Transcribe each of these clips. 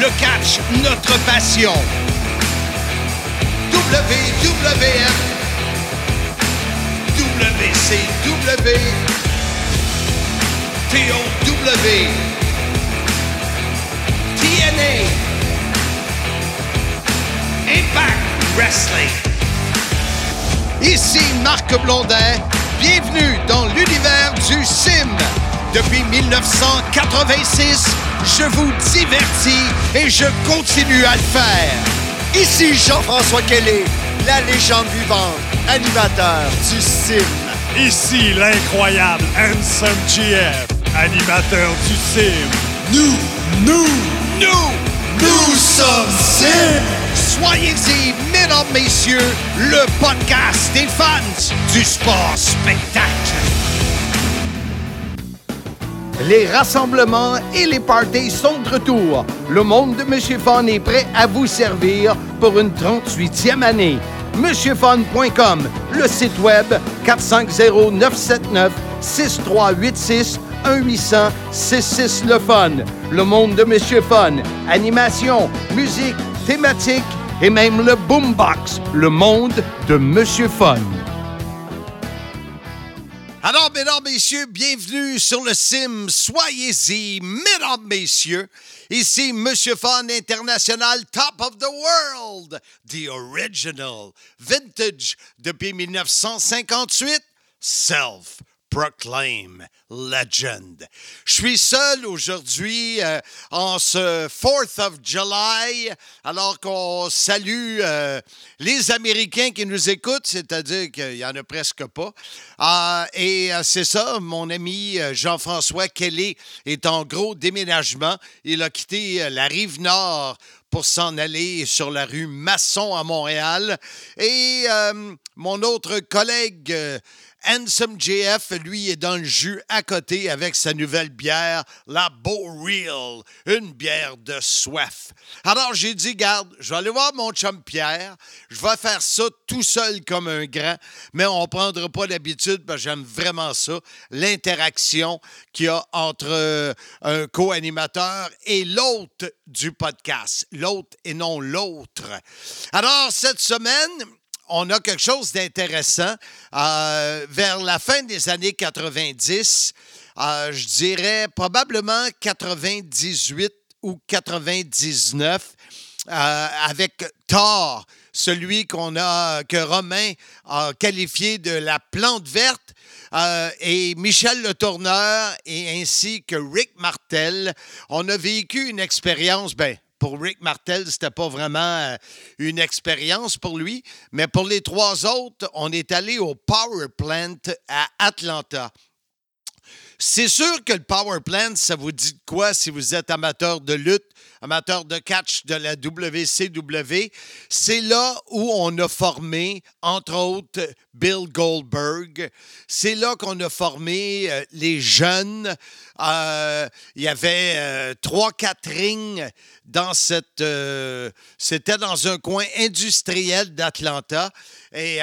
le catch, notre passion. WCW, TOW, TNA, Impact Wrestling. Ici Marc Blondin, bienvenue dans l'univers du sim. Depuis 1986, je vous divertis et je continue à le faire. Ici Jean-François Kelly, la légende vivante, animateur du sim. Ici l'incroyable Handsome GF, animateur du sim. Nous, nous, nous, nous sommes sim. Soyez-y, mesdames, messieurs, le podcast des fans du sport spectacle. Les rassemblements et les parties sont de retour. Le monde de Monsieur Fun est prêt à vous servir pour une 38e année. MonsieurFun.com, le site web 450-979-6386, 1-800-66 Le Fun. Le monde de Monsieur Fun, animation, musique, thématique et même le boombox. Le monde de Monsieur Fun. Alors, mesdames, messieurs, bienvenue sur le Sim. Soyez-y, mesdames, messieurs. Ici, Monsieur Fun International, Top of the World, The Original, Vintage depuis 1958, Self. Proclaim Legend. Je suis seul aujourd'hui euh, en ce 4th of July, alors qu'on salue euh, les Américains qui nous écoutent, c'est-à-dire qu'il n'y en a presque pas. Euh, et c'est ça, mon ami Jean-François Kelly est en gros déménagement. Il a quitté la rive nord pour s'en aller sur la rue Masson à Montréal. Et mon autre collègue Handsome JF, lui, est dans le jus à côté avec sa nouvelle bière, la Beau Real, une bière de soif. Alors, j'ai dit, garde, je vais aller voir mon chum Pierre, je vais faire ça tout seul comme un grand, mais on ne prendra pas l'habitude parce que j'aime vraiment ça, l'interaction qu'il y a entre euh, un co-animateur et l'autre du podcast, l'autre et non l'autre. Alors, cette semaine, on a quelque chose d'intéressant. Euh, vers la fin des années 90, euh, je dirais probablement 98 ou 99, euh, avec Thor, celui qu'on a, que Romain a qualifié de la plante verte, et Michel Le Tourneur, et ainsi que Rick Martel, on a vécu une expérience, ben, pour Rick Martel, c'était pas vraiment euh, une expérience pour lui, mais pour les trois autres, on est allé au Power Plant à Atlanta. C'est sûr que le Power Plant, ça vous dit quoi si vous êtes amateur de lutte, amateur de catch de la WCW? C'est là où on a formé, entre autres, Bill Goldberg. C'est là qu'on a formé euh, les jeunes. Euh, il y avait euh, trois, quatre rings dans cette. C'était dans un coin industriel d'Atlanta. Et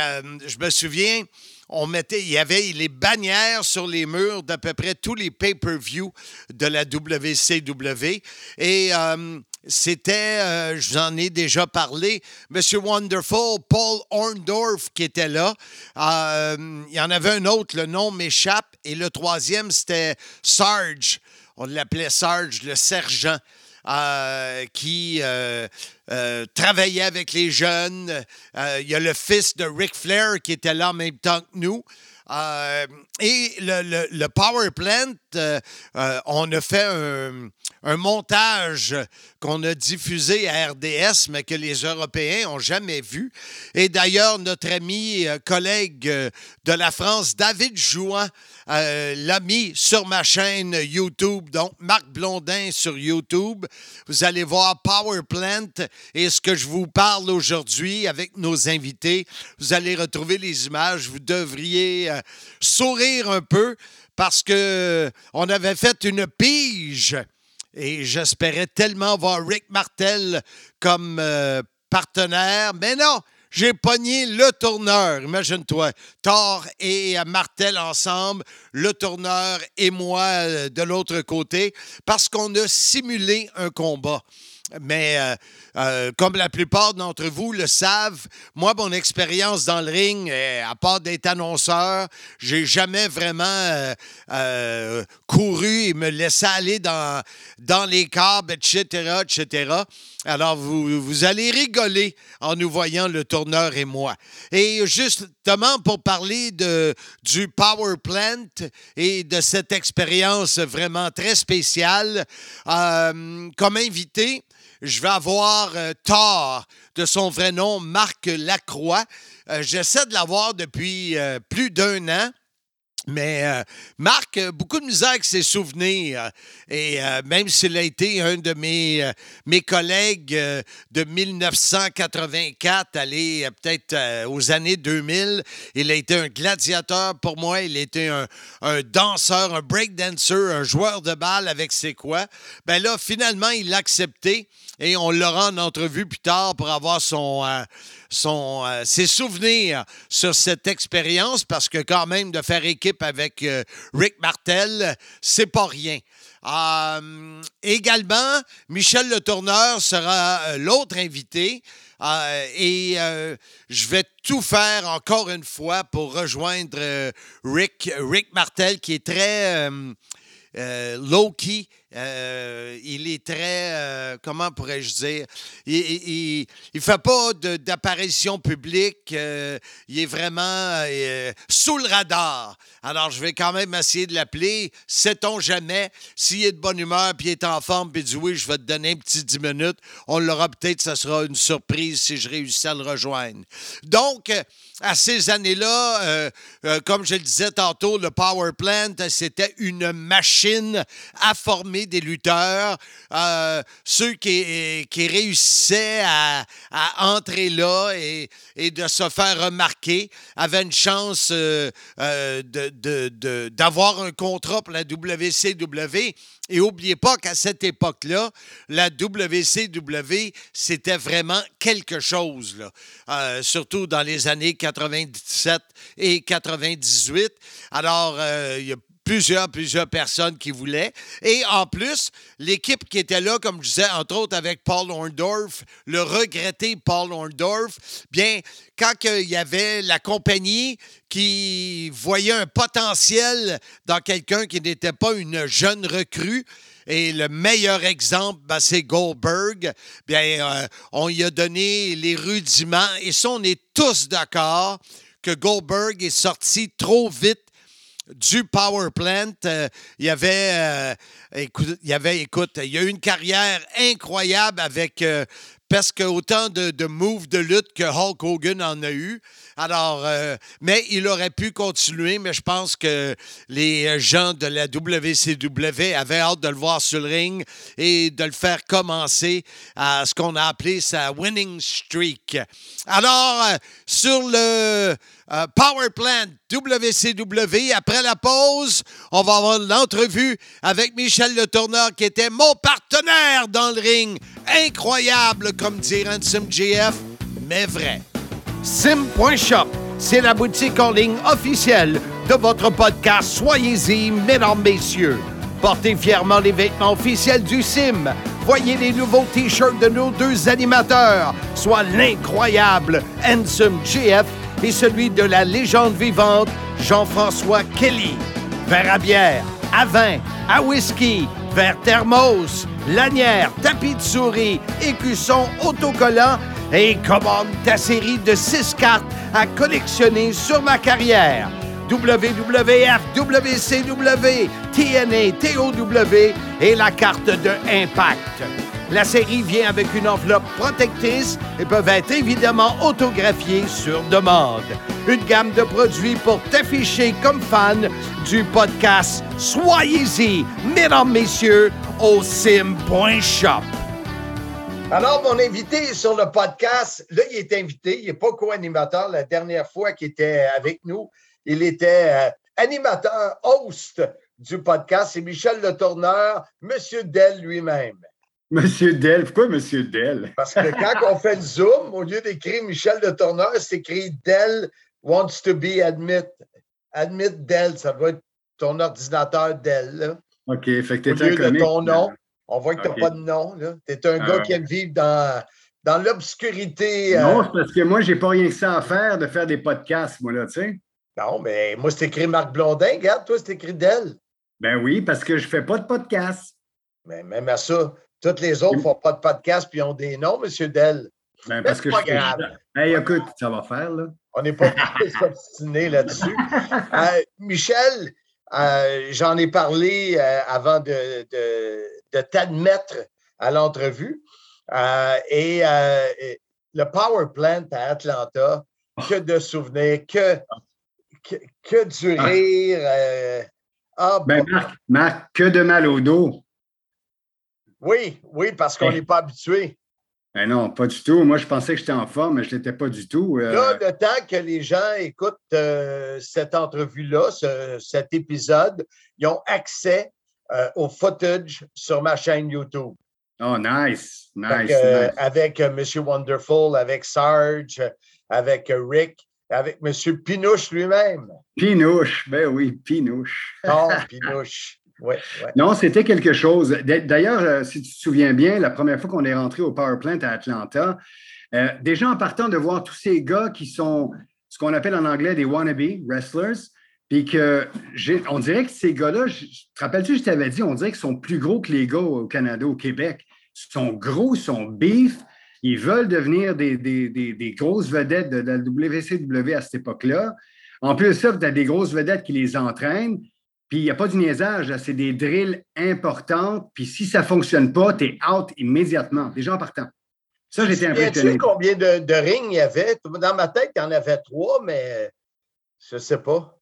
je me souviens on mettait, il y avait les bannières sur les murs d'à peu près tous les pay-per-view de la WCW. Et euh, c'était, euh, je vous en ai déjà parlé, Monsieur Wonderful, Paul Orndorff qui était là. Euh, il y en avait un autre, le nom m'échappe. Et le troisième, c'était Sarge. On l'appelait Sarge, le sergent. Euh, qui euh, euh, travaillait avec les jeunes. il y a le fils de Ric Flair qui était là en même temps que nous. et le, Power Plant, on a fait un, montage qu'on a diffusé à RDS, mais que les Européens n'ont jamais vu. Et d'ailleurs, notre ami, collègue de la France, David Jouan, euh, l'a mis sur ma chaîne YouTube, donc Marc Blondin sur YouTube. Vous allez voir Power Plant et ce que je vous parle aujourd'hui avec nos invités. Vous allez retrouver les images. Vous devriez sourire un peu parce que on avait fait une pige et j'espérais tellement voir Rick Martel comme euh, partenaire, mais non, j'ai pogné le tourneur. Imagine-toi, Thor et Martel ensemble, le tourneur et moi euh, de l'autre côté, parce qu'on a simulé un combat. Mais euh, euh, comme la plupart d'entre vous le savent, moi, mon expérience dans le ring, euh, à part d'être annonceur, j'ai jamais vraiment couru et me laissé aller dans, dans les câbles, etc., etc. Alors, vous, vous allez rigoler en nous voyant le tourneur et moi. Et justement, pour parler de, du Power Plant et de cette expérience vraiment très spéciale, comme invité, je vais avoir euh, Thor, de son vrai nom, Marc Lacroix. Euh, j'essaie de l'avoir depuis euh, plus d'un an. Mais Marc, beaucoup de misère avec ses souvenirs. Et même s'il a été un de mes, collègues de 1984, allé peut-être aux années 2000, il a été un gladiateur pour moi. Il a été un, un danseur, un breakdancer, un joueur de balle avec ses quoi? Ben là, finalement, il l'a accepté et on l'aura en entrevue plus tard pour avoir son, son, euh, ses souvenirs sur cette expérience parce que quand même de faire équipe avec euh, Rick Martel, c'est pas rien. Euh, également, Michel Le Tourneur sera l'autre invité. et je vais tout faire encore une fois pour rejoindre Rick, Rick Martel, qui est très low-key euh, il est très, euh, comment pourrais-je dire, il ne fait pas d'apparition publique, euh, il est vraiment sous le radar. Alors, je vais quand même essayer de l'appeler. Sait-on jamais, s'il est de bonne humeur, puis il est en forme, puis dit oui, je vais te donner un petit 10 minutes, on l'aura peut-être, ça sera une surprise si je réussis à le rejoindre. Donc, à ces années-là, comme je le disais tantôt, le Power Plant, c'était une machine à former des lutteurs, euh, ceux qui, qui réussissaient à, entrer là et, de se faire remarquer avaient une chance euh, euh, d'avoir un contrat pour la WCW. Et n'oubliez pas qu'à cette époque-là, la WCW, c'était vraiment quelque chose, surtout dans les années 97 et 98. Alors, il plusieurs, plusieurs personnes qui voulaient. Et en plus, l'équipe qui était là, comme je disais, entre autres avec Paul Orndorff, le regretté Paul Orndorff, bien, quand il y avait la compagnie qui voyait un potentiel dans quelqu'un qui n'était pas une jeune recrue, et le meilleur exemple, ben, c'est Goldberg. Bien, euh, on y a donné les rudiments. Et ça, on est tous d'accord que Goldberg est sorti trop vite du Power Plant. Euh, il y avait, euh, écoute, il y avait, écoute, il a eu une carrière incroyable avec euh, presque autant de, moves de lutte que Hulk Hogan en a eu. Alors, euh, mais il aurait pu continuer, mais je pense que les gens de la WCW avaient hâte de le voir sur le ring et de le faire commencer à ce qu'on a appelé sa winning streak. Alors, euh, sur le euh, Power Plant WCW, après la pause, on va avoir l'entrevue avec Michel Le Tourneur qui était mon partenaire dans le ring. Incroyable, comme dit Ransom GF, mais vrai. Sim.shop, c'est la boutique en ligne officielle de votre podcast Soyez-y, mesdames, messieurs. Portez fièrement les vêtements officiels du Sim. Voyez les nouveaux t-shirts de nos deux animateurs, soit l'incroyable Handsome GF et celui de la légende vivante Jean-François Kelly. Verre à bière, à vin, à whisky, verre thermos, lanière, tapis de souris, écusson autocollant et commande ta série de six cartes à collectionner sur ma carrière. WWF, WCW, TNA, TOW et la carte de Impact. La série vient avec une enveloppe protectrice et peuvent être évidemment autographiées sur demande. Une gamme de produits pour t'afficher comme fan du podcast Soyez-y, mesdames, messieurs, au sim.shop. Alors, mon invité sur le podcast, là, il est invité, il n'est pas co-animateur. La dernière fois qu'il était avec nous, il était euh, animateur, host du podcast. C'est Michel Le Tourneur, Monsieur Dell lui-même. Monsieur Dell, pourquoi Monsieur Dell? Parce que quand on fait le Zoom, au lieu d'écrire Michel Le Tourneur, c'est écrit Dell wants to be admit. Admit Dell, ça doit être ton ordinateur Dell. OK, fait que Au lieu de ton nom, on voit que tu n'as pas de nom. Tu es un gars qui aime vivre dans, dans l'obscurité. Euh, non, c'est parce que moi, j'ai pas rien que ça à faire de faire des podcasts, moi, là, tu sais. Non, mais moi, c'est écrit Marc Blondin. Regarde, toi, c'est écrit Dell. Ben oui, parce que je fais pas de podcast. Mais même à ça, toutes les autres ne font pas de podcast puis ont des noms, M. Dell. Ben, parce que pas je grave. Hey, écoute, ça va faire, là. On n'est pas obstiné là-dessus. Euh, Michel, euh, j'en ai parlé euh, avant de, de, de t'admettre à l'entrevue. et le Power Plant à Atlanta, que de souvenirs, que, que, que du Ah. rire. ah, Ben, bon. Marc, Marc, que de mal au dos. Oui, oui, parce qu'on Hey. n'est pas habitué. Ben non, pas du tout. Moi, je pensais que j'étais en forme, mais je l'étais pas du tout. Euh, Là, le temps que les gens écoutent euh, cette entrevue-là, ce- cet épisode, ils ont accès euh, au footage sur ma chaîne YouTube. Oh, nice. Nice. que, nice. avec euh, M. Wonderful, avec Sarge, avec Rick, avec M. Pinouche lui-même. Pinouche. Ben oui, Pinouche. Non, Pinouche. Non, c'était quelque chose. D'ailleurs, euh, si tu te souviens bien, la première fois qu'on est rentré au Power Plant à Atlanta, euh, déjà en partant de voir tous ces gars qui sont ce qu'on appelle en anglais des wannabe wrestlers, puis que on dirait que ces gars-là, je- te rappelles-tu, je t'avais dit, on dirait qu'ils sont plus gros que les gars au Canada, au Québec. Ils sont gros, ils sont beef, ils veulent devenir des, grosses vedettes de, la WCW à cette époque-là. En plus ça, tu as des grosses vedettes qui les entraînent. Puis il n'y a pas du niaisage, c'est des drills importantes. Puis si ça ne fonctionne pas, tu es out immédiatement, déjà en partant. Ça, j'étais impressionné. combien de, de rings il y avait? Dans ma tête, il y en avait trois, mais je ne sais pas.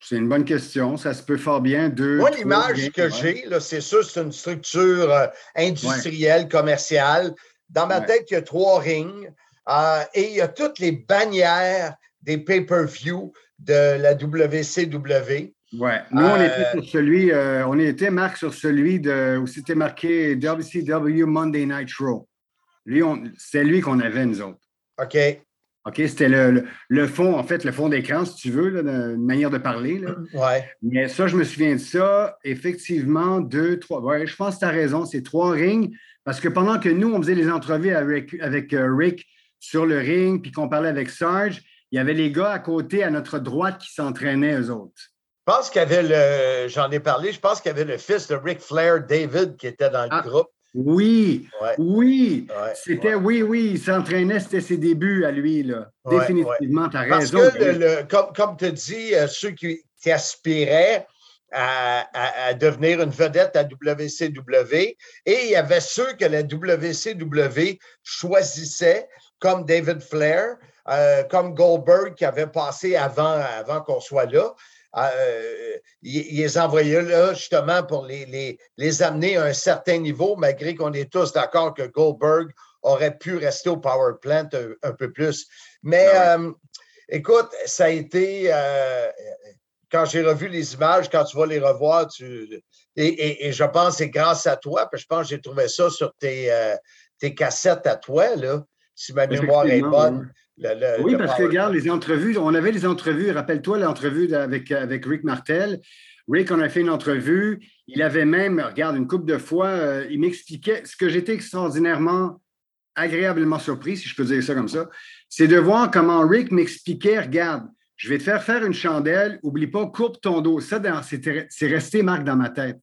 C'est une bonne question. Ça se peut fort bien. Deux, Moi, l'image que ouais. j'ai, c'est sûr, c'est une structure euh, industrielle, commerciale. Dans ma Ouais. tête, il y a trois rings euh, et il y a toutes les bannières des pay-per-view de la WCW. Ouais. Nous, on Euh, était sur celui, euh, on était, Marc, sur celui de, où c'était marqué WCW Monday Night Raw. Lui, c'est lui qu'on avait, nous autres. OK. OK? C'était le, le, le fond, en fait, le fond d'écran, si tu veux, là, une manière de parler. Là. Ouais. Mais ça, je me souviens de ça. Effectivement, deux, trois. Ouais, je pense que tu as raison. C'est trois rings. Parce que pendant que nous, on faisait les entrevues avec, avec euh, Rick sur le ring, puis qu'on parlait avec Sarge, il y avait les gars à côté, à notre droite, qui s'entraînaient, eux autres. Je pense qu'il y avait le, j'en ai parlé, je pense qu'il y avait le fils de Ric Flair, David, qui était dans le Ah. groupe. Oui, Ouais. oui. Ouais, C'était, ouais. oui, oui, il s'entraînait, c'était ses débuts à lui, là. Définitivement, tu as Parce raison. que, le- le- comme, comme tu dis, euh, ceux qui, qui aspiraient à, à- à devenir une vedette à WCW, et il y avait ceux que la WCW choisissait, comme David Flair, euh, comme Goldberg qui avait passé avant, avant qu'on soit là. Euh, ils, ils les envoyaient là justement pour les, les, les amener à un certain niveau, malgré qu'on est tous d'accord que Goldberg aurait pu rester au Power Plant un, un peu plus. Mais Ah euh, écoute, ça a été, euh, quand j'ai revu les images, quand tu vas les revoir, tu, et, et- et je pense que c'est grâce à toi, puis je pense que j'ai trouvé ça sur tes, euh, tes cassettes à toi, là, si ma mémoire est bonne. Oui, parce que regarde, les entrevues, on avait les entrevues, rappelle-toi l'entrevue avec, avec Rick Martel. Rick, on a fait une entrevue. Il avait même, regarde, une couple de fois, euh, il m'expliquait ce que j'étais extraordinairement agréablement surpris, si je peux dire ça comme ça, c'est de voir comment Rick m'expliquait, regarde, je vais te faire faire une chandelle, oublie pas, courbe ton dos. Ça, c'est resté, Marc, dans ma tête.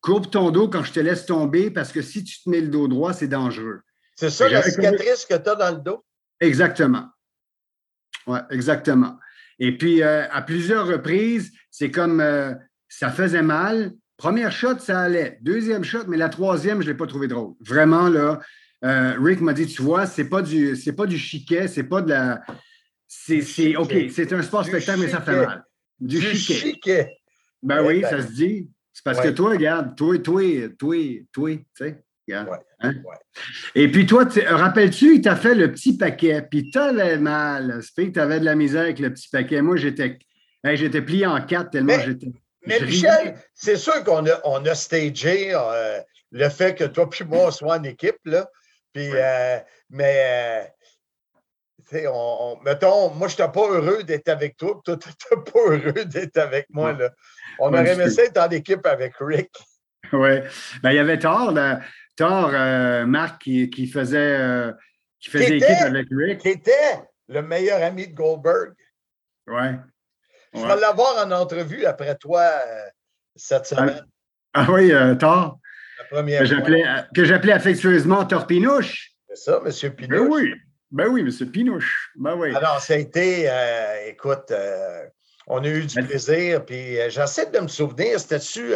Courbe ton dos quand je te laisse tomber, parce que si tu te mets le dos droit, c'est dangereux. C'est ça la cicatrice que tu as dans le dos? Exactement. Oui, exactement. Et puis, euh, à plusieurs reprises, c'est comme euh, ça faisait mal. Première shot, ça allait. Deuxième shot, mais la troisième, je ne l'ai pas trouvé drôle. Vraiment, là, euh, Rick m'a dit, tu vois, c'est pas du, c'est pas du chiquet, c'est pas de la. C'est, OK, c'est un sport spectacle, mais ça fait mal. Du, chiquet. Ben oui, ça se dit. C'est parce que toi, regarde, toi, toi, toi, toi, tu sais. Hein? Et puis toi, rappelles-tu, il t'a fait le petit paquet, puis t'avais mal. C'est que tu avais de la misère avec le petit paquet. Moi, j'étais j'étais plié en quatre tellement j'étais. Mais Michel, c'est sûr qu'on a, on a stagé euh, le fait que toi puis moi, on soit en équipe, là. Puis, euh, mais, euh, on, mettons, moi, je n'étais pas heureux d'être avec toi, toi, tu n'étais pas heureux d'être avec moi, là. On aurait aimé ça être en équipe avec Rick. Oui. Ben, il y avait tort, là. Thor, euh, Marc, qui, faisait, euh, qui faisait équipe avec Rick. Qui était le meilleur ami de Goldberg. Oui. Je vais l'avoir en entrevue après toi euh, cette ah, semaine. Ah, oui, Thor. La première que j'appelais affectueusement Thor Pinouche. C'est ça, M. Pinouche. Ben oui, ben oui, M. Pinouche. Ben oui. Alors, ça a été, écoute, on a eu du ben plaisir. Puis j'essaie de me souvenir, c'était-tu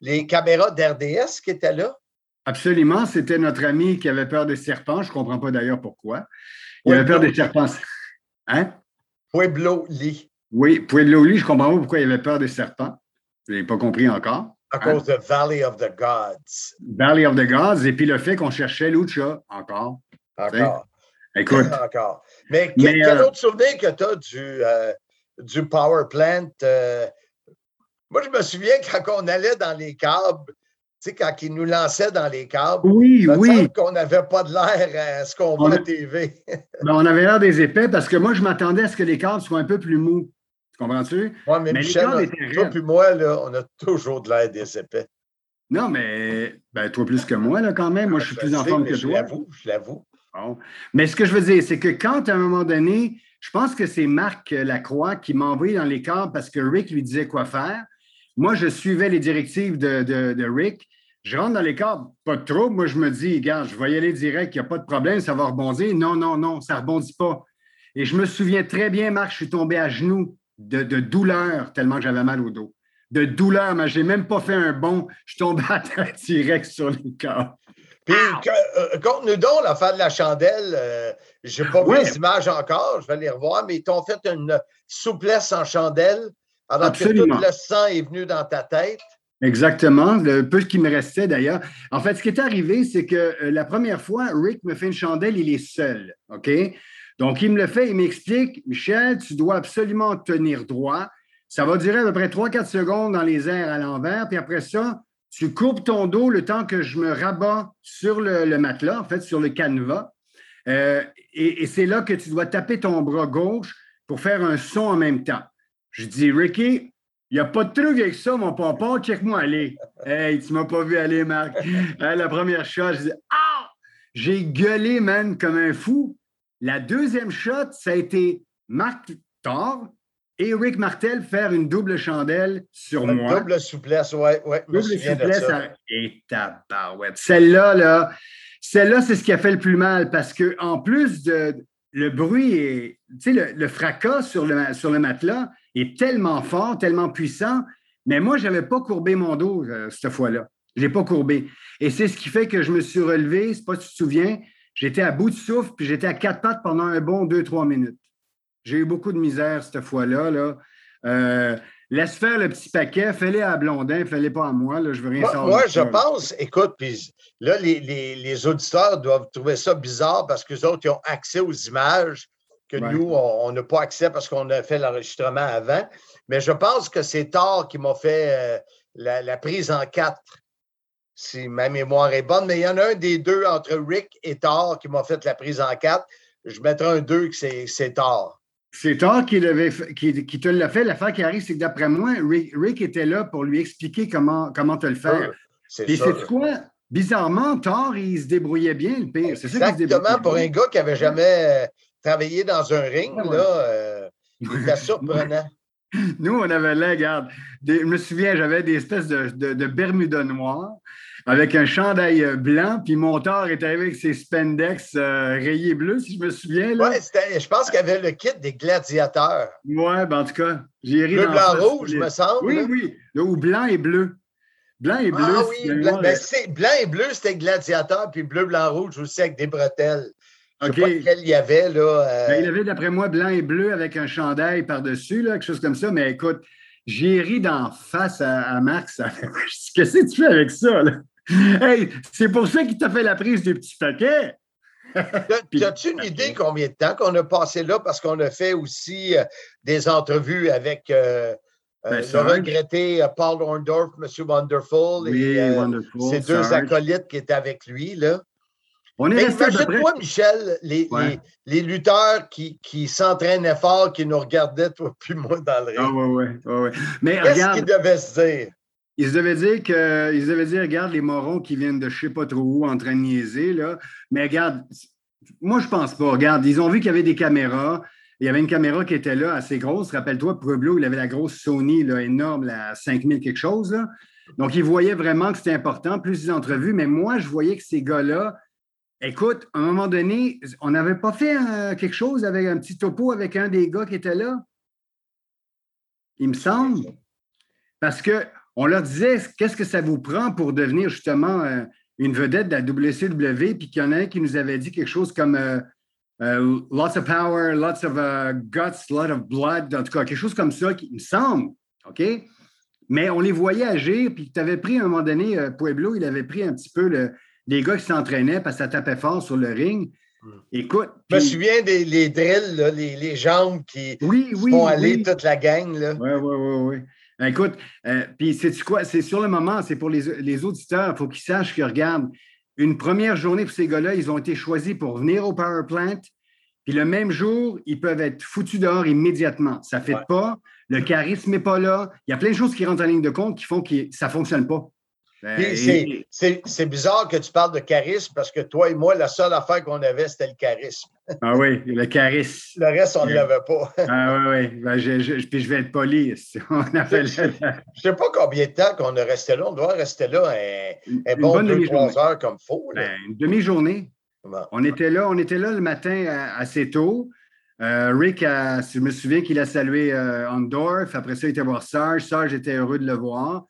les caméras d'RDS qui étaient là? Absolument. C'était notre ami qui avait peur des serpents. Je ne comprends pas d'ailleurs pourquoi. Il avait peur des serpents. Hein? Pueblo Lee. Oui, Pueblo Lee, je ne comprends pas pourquoi il avait peur des serpents. Je n'ai pas compris encore. À hein? cause de Valley of the Gods. Valley of the Gods, et puis le fait qu'on cherchait Lucha encore. Encore. Écoute. encore. Mais, quel, euh, autre souvenir que tu as du, euh, du Power Plant? Euh, moi, je me souviens quand on allait dans les câbles, sais, quand ils nous lançaient dans les câbles, oui, oui. qu'on n'avait pas de l'air à ce qu'on voit à TV. Ben, on avait l'air des épais parce que moi, je m'attendais à ce que les câbles soient un peu plus mous. Tu comprends-tu? Oui, mais, Michel, toi puis moi, là, on a toujours de l'air des épais. Non, mais ben, toi plus que moi, là, quand même. Moi, je suis plus en forme que toi. Je l'avoue, je l'avoue. Mais ce que je veux dire, c'est que quand, à un moment donné, je pense que c'est Marc Lacroix qui m'a envoyé dans les câbles parce que Rick lui disait quoi faire. Moi, je suivais les directives de, de Rick je rentre dans les câbles, pas de trouble. Moi, je me dis, regarde, je vais y aller direct, il n'y a pas de problème, ça va rebondir. Non, non, non, ça ne rebondit pas. Et je me souviens très bien, Marc, je suis tombé à genoux de, douleur tellement que j'avais mal au dos. De douleur, mais je n'ai même pas fait un bond. Je suis tombé à terre direct sur les câbles. Puis, euh, nous donc l'affaire de la chandelle. Euh, je n'ai pas vu les images encore, je vais les revoir, mais ils t'ont fait une souplesse en chandelle alors que tout le sang est venu dans ta tête. Exactement, le peu qui me restait d'ailleurs. En fait, ce qui est arrivé, c'est que euh, la première fois, Rick me fait une chandelle, il est seul. OK? Donc, il me le fait, il m'explique Michel, tu dois absolument tenir droit. Ça va durer à peu près 3-4 secondes dans les airs à l'envers, puis après ça, tu coupes ton dos le temps que je me rabats sur le, matelas, en fait, sur le canevas. Euh, et c'est là que tu dois taper ton bras gauche pour faire un son en même temps. Je dis, Ricky, il n'y a pas de truc avec ça, mon papa. Check-moi aller. Hey, tu m'as pas vu aller, Marc. la première shot, je dis Ah! J'ai gueulé, man, comme un fou. La deuxième shot, ça a été Marc Thor et Rick Martel faire une double chandelle sur une moi. Double souplesse, oui. Ouais, double souplesse. Et tabarouette. Celle-là, là, celle-là, c'est ce qui a fait le plus mal parce que en plus de le bruit et tu sais, le, fracas sur le, matelas, est tellement fort, tellement puissant, mais moi, je n'avais pas courbé mon dos euh, cette fois-là. Je n'ai pas courbé. Et c'est ce qui fait que je me suis relevé, sais pas si tu te souviens, j'étais à bout de souffle, puis j'étais à quatre pattes pendant un bon deux, trois minutes. J'ai eu beaucoup de misère cette fois-là. Là. Euh, laisse faire le petit paquet, fais-le à Blondin, fais-le pas à moi, là, je veux rien savoir. Moi, je pense, écoute, puis là, les, les, auditeurs doivent trouver ça bizarre parce que autres, ils ont accès aux images que nous, on n'a pas accès parce qu'on a fait l'enregistrement avant. Mais je pense que c'est Thor qui m'a fait euh, la, prise en quatre, si ma mémoire est bonne. Mais il y en a un des deux entre Rick et Thor qui m'a fait la prise en quatre. Je mettrai un deux que c'est Thor. C'est Thor qui, qui, qui te l'a fait. L'affaire qui arrive, c'est que d'après moi, Rick, était là pour lui expliquer comment, comment te le faire. Et c'est quoi? Bizarrement, Thor, il se débrouillait bien, le pire. Exactement, pour un gars qui n'avait jamais travailler dans un ring, là, euh, c'était surprenant. Nous, on avait là, regarde, je me souviens, j'avais des espèces de, de, de Bermuda noirs avec un chandail euh, blanc, puis mon tort est arrivé avec ses spandex euh, rayés bleus, si je me souviens. Oui, je pense qu'il y avait le kit des gladiateurs. Oui, ben en tout cas, j'ai ri Bleu, blanc, rouge, me semble. Oui, oui, ou blanc et bleu. Blanc et bleu. Ah oui, blanc, ben, blanc, et bleu, c'était gladiateur, puis bleu, blanc, rouge aussi avec des bretelles. Je ne sais pas lequel il y avait. Là, euh... ben, il y avait, d'après moi, blanc et bleu avec un chandail par-dessus, quelque chose comme ça. Mais écoute, j'ai ri d'en face à, à Max. Qu'est-ce que tu fais avec ça? Là? Hey, c'est pour ça qu'il t'a fait la prise des petits paquets. As-tu une idée combien de temps qu'on a passé là? Parce qu'on a fait aussi euh, des entrevues avec euh, euh, ben, le regretté Paul Orndorff, M. Wonderful, et ses deux acolytes qui étaient avec lui. Là. On est Imagine-toi, Michel, les, les, lutteurs qui, qui s'entraînaient fort, qui nous regardaient, toi puis moi, dans le ring. Ah, ouais, ouais, ouais. Mais Qu'est-ce qu'ils devaient se dire? Ils devaient dire que, ils devaient dire, regarde les morons qui viennent de je sais pas trop où en train de niaiser, là. Mais regarde, moi, je pense pas. Regarde, ils ont vu qu'il y avait des caméras. Il y avait une caméra qui était là, assez grosse. Rappelle-toi, Pueblo, il avait la grosse Sony, là, énorme, la 5000 quelque chose. Donc, ils voyaient vraiment que c'était important, plus des entrevues. Mais moi, je voyais que ces gars-là, écoute, à un moment donné, on n'avait pas fait quelque chose avec un petit topo avec un des gars qui était là? Il me semble. Parce que on leur disait qu'est-ce que ça vous prend pour devenir justement euh, une vedette de la WCW, puis qu'il y en a un qui nous avait dit quelque chose comme euh, euh, lots of power, lots of guts, lots of blood, en tout cas, quelque chose comme ça, qui me semble, OK? Mais on les voyait agir, puis tu avais pris à un moment donné, Pueblo, il avait pris un petit peu le, les gars qui s'entraînaient parce que ça tapait fort sur le ring. Hmm. Écoute. Je me souviens des les drills, les, les, jambes qui oui, oui, font aller toute la gang. Oui, oui, oui, oui. Ben, écoute, euh, puis c'est quoi? C'est sur le moment, c'est pour les, auditeurs, il faut qu'ils sachent qu'ils regardent. Une première journée pour ces gars-là, ils ont été choisis pour venir au Power Plant. Puis le même jour, ils peuvent être foutus dehors immédiatement. Ça ne fait pas. Le charisme n'est pas là. Il y a plein de choses qui rentrent en ligne de compte qui font que ça ne fonctionne pas. Ben, c'est bizarre que tu parles de charisme parce que toi et moi, la seule affaire qu'on avait, c'était le charisme. Ah oui, le charisme. Le reste, on ne l'avait pas. ah oui, oui. Ben, puis je vais être poli. On je ne sais pas combien de temps qu'on est resté là. On doit rester là un, bon deux, trois heures comme. Ben, une demi-journée. On, était là, on était là le matin assez tôt. Euh, Rick, je me souviens qu'il a salué euh, Ondorf. Après ça, il était voir Sarge. Sarge était heureux de le voir.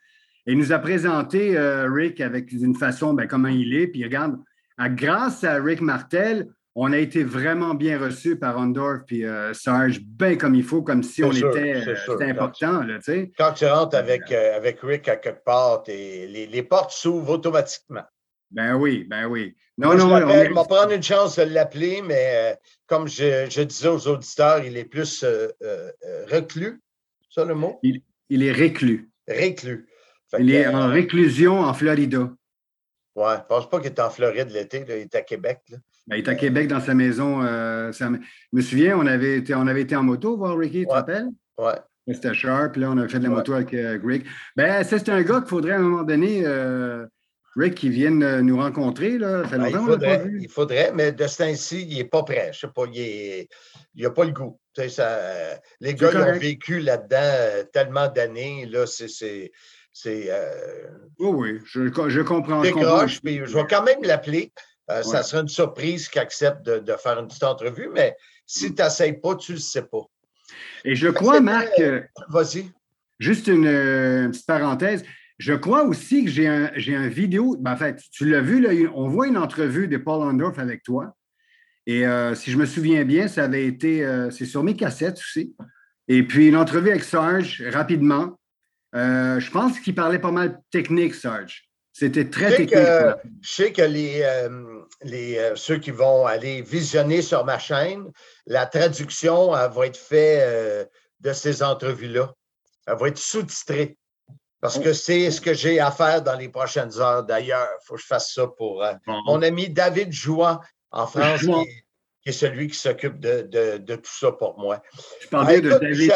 Et il nous a présenté euh, Rick avec une façon, ben, comment il est. Puis regarde, grâce à Rick Martel, on a été vraiment bien reçus par Ondorf et euh, Sarge, bien comme il faut, comme si on était. Euh, c'était important. Là, quand tu rentres avec, avec Rick à quelque part, les, les, portes s'ouvrent automatiquement. Ben oui, ben oui. Non, non, on, est... va prendre une chance de l'appeler, mais comme je, je, disais aux auditeurs, il est plus reclus. Ça le mot? Il, il est réclus. Réclus il est en réclusion en Florida. Ouais, je pense pas qu'il est en Floride l'été, il est à Québec. Ben, il est à Québec dans sa maison. Euh, Je me souviens, on avait, été, on avait été en moto voir Ricky, tu te rappelles? Ouais. C'était Sharp, là, on avait fait de la moto avec euh, Greg. Ben, c'est un gars qu'il faudrait à un moment donné, euh, Rick, qui vienne euh, nous rencontrer. Là. Ça ben, il, faudrait, il faudrait, mais de ce temps-ci, il n'est pas prêt. Je sais pas, il n'a pas le goût. Ça, les gars, ils ont vécu là-dedans tellement d'années. Là, c'est c'est. Euh, oui, oui, je, je comprends. Décroche, puis je vais quand même l'appeler. Euh, ça serait une surprise qu'il accepte de, faire une petite entrevue, mais si mm. tu n'essayes pas, tu ne le sais pas. Et je crois, Marc. Vas-y. Juste une, petite parenthèse. Je crois aussi que j'ai un, un, vidéo. Ben, en fait, tu l'as vu, là, on voit une entrevue de Paul Ondorf avec toi. Et euh, si je me souviens bien, ça avait été. c'est sur mes cassettes aussi. Et puis une entrevue avec Serge, rapidement. Euh, je pense qu'il parlait pas mal technique, Serge. C'était très technique. je sais que les, euh, les, euh, ceux qui vont aller visionner sur ma chaîne, la traduction va être faite de ces entrevues-là. Elle va être sous-titrée. Parce que c'est ce que j'ai à faire dans les prochaines heures. D'ailleurs, il faut que je fasse ça pour mon ami David Jouan en France, qui, est celui qui s'occupe de, tout ça pour moi. Je parlais de David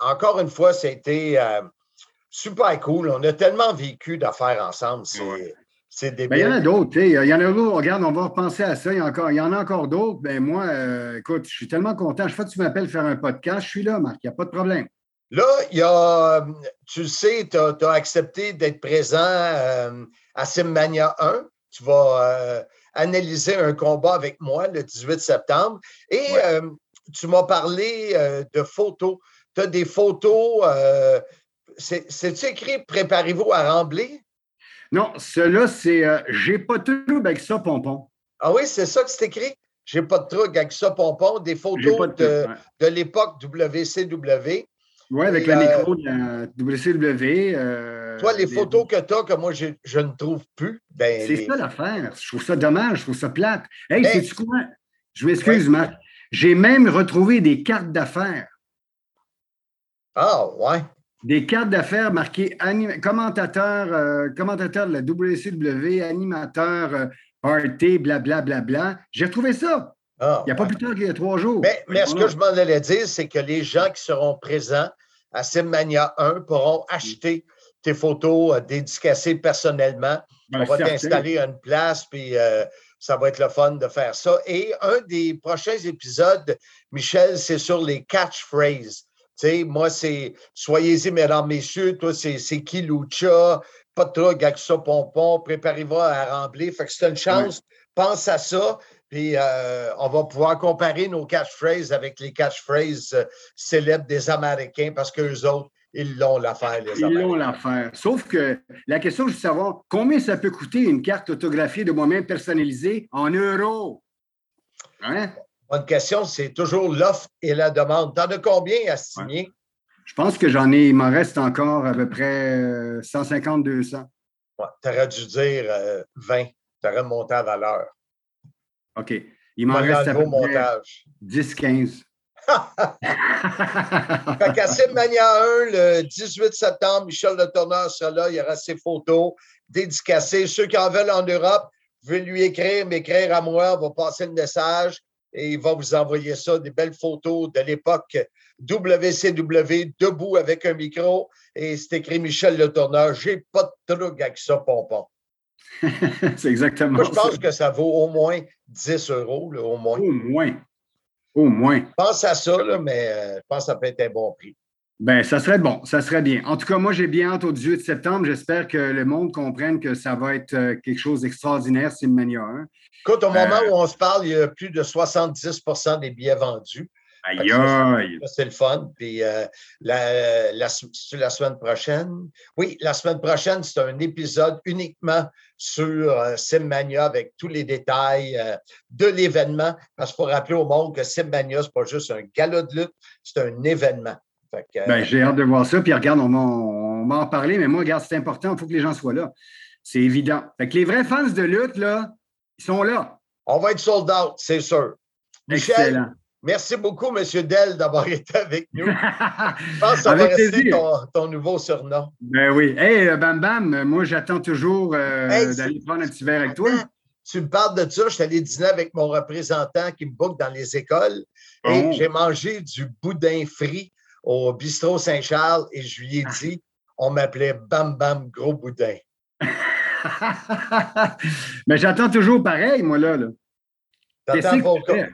encore une fois, c'était euh, super cool. On a tellement vécu d'affaires ensemble. C'est débile. Il y en a d'autres. Il y en a d'autres. Regarde, on va repenser à ça. Il y, encore, il y en a encore d'autres. Ben, moi, euh, écoute, je suis tellement content. Chaque fois que tu m'appelles faire un podcast, je suis là, Marc. Il n'y a pas de problème. Là, il y a, tu le sais, tu as, accepté d'être présent euh, à Simmania 1. Tu vas euh, analyser un combat avec moi le 18 septembre. Et euh, tu m'as parlé de photos. Tu as des photos. C'est-tu écrit Préparez-vous à rembler? Non, cela, c'est J'ai pas de trouble avec ça, Pompon. Ah oui, c'est ça que c'est écrit? J'ai pas de truc avec ça, Pompon. Des photos de, de l'époque WCW. Oui, avec le euh, micro de la WCW. Euh, toi, les photos que tu as, que moi, je, ne trouve plus. Ben, c'est ça l'affaire. Je trouve ça dommage, je trouve ça plate. Hey, c'est ben, quoi? Je m'excuse, Marc. J'ai même retrouvé des cartes d'affaires. Ah, ouais. Des cartes d'affaires marquées commentateur, euh, commentateur de la WCW, animateur euh, party, blablabla. Bla, bla, bla. J'ai retrouvé ça. Ah, il n'y a pas plus tard qu'il y a trois jours. Mais, ce que je m'en allais dire, c'est que les gens qui seront présents à Simmania 1 pourront acheter tes photos euh, dédicacées personnellement. Ben, On va t'installer à une place, puis euh, ça va être le fun de faire ça. Et un des prochains épisodes, Michel, c'est sur les catchphrases. Tu sais, moi, c'est Soyez-y, mesdames, messieurs. Toi, c'est qui Lucha? Pas de truc avec ça, pompon. Préparez-vous à rembler. Fait que c'est une chance. Pense à ça. Puis euh, on va pouvoir comparer nos catchphrases avec les catchphrases euh, célèbres des Américains parce qu'eux autres, ils l'ont l'affaire, les Ils l'ont l'affaire. Sauf que la question, c'est de savoir combien ça peut coûter une carte autographiée de moi-même personnalisée en euros? Hein? Bonne question, c'est toujours l'offre et la demande. T'en as combien à signer? Je pense que j'en ai, il m'en reste encore à peu près 150-200. Euh, ouais, tu aurais dû dire 20. Tu aurais monté à valeur. OK. Il m'en reste à peu montage. 10-15. fait qu'à Mania 1, le 18 septembre, Michel Le Tourneur sera là. Il y aura ses photos dédicacées. Ceux qui en veulent en Europe, veulent lui écrire, m'écrire à moi. On va passer le message et il va vous envoyer ça, des belles photos de l'époque WCW, debout avec un micro. Et c'est écrit Michel Le Tourneur. J'ai pas de truc avec ça, pompon. c'est exactement Moi, je pense que ça vaut au moins 10 euros, au moins. Au moins. Au moins. Je pense à ça, mais euh, je pense que ça peut être un bon prix. Ben, ça serait bon, ça serait bien. En tout cas, moi, j'ai bien hâte au 18 septembre. J'espère que le monde comprenne que ça va être euh, quelque chose d'extraordinaire, Simmania 1. Écoute, au moment euh, où on se parle, il y a plus de 70% des billets vendus. Aïe, aïe. C'est le fun. Puis euh, la, la, la, semaine prochaine, oui, la semaine prochaine, c'est un épisode uniquement sur euh, Simmania avec tous les détails euh, de l'événement. Parce qu'il faut rappeler au monde que Simmania, ce n'est pas juste un galop de lutte, c'est un événement. Ben, J'ai hâte de voir ça. Puis regarde, on va, en parler, mais moi, regarde, c'est important, il faut que les gens soient là. C'est évident. Fait que les vrais fans de lutte, là, ils sont là. On va être sold out, c'est sûr. Excellent. Merci beaucoup, M. Dell, d'avoir été avec nous. Je pense que ça va rester ton, nouveau surnom. Ben oui. Hey, euh, Bam Bam, moi, j'attends toujours euh, d'aller prendre un petit verre avec toi. Tu me parles de ça. Je suis allé dîner avec mon représentant qui me boucle dans les écoles et j'ai mangé du boudin frit au bistrot Saint-Charles et je lui ai dit, on m'appelait Bam Bam Gros Boudin. Mais j'attends toujours pareil, moi, là. là. T'attends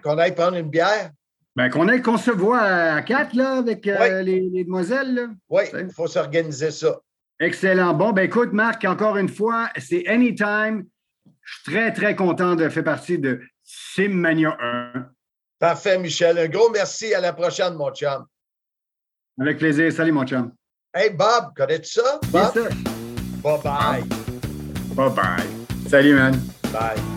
qu'on aille prendre une bière? Ben, qu'on ait qu'on se voit à quatre, là, avec euh, les, demoiselles, là. Oui, il faut s'organiser ça. Excellent. Bon, ben écoute, Marc, encore une fois, c'est Anytime. Je suis très, très content de faire partie de Simmania 1. Parfait, Michel. Un gros merci. À la prochaine, mon chum. Avec plaisir. Salut, mon chum. Hey, Bob, connais-tu ça? Bob? Bye-bye. Bye-bye. Salut, man.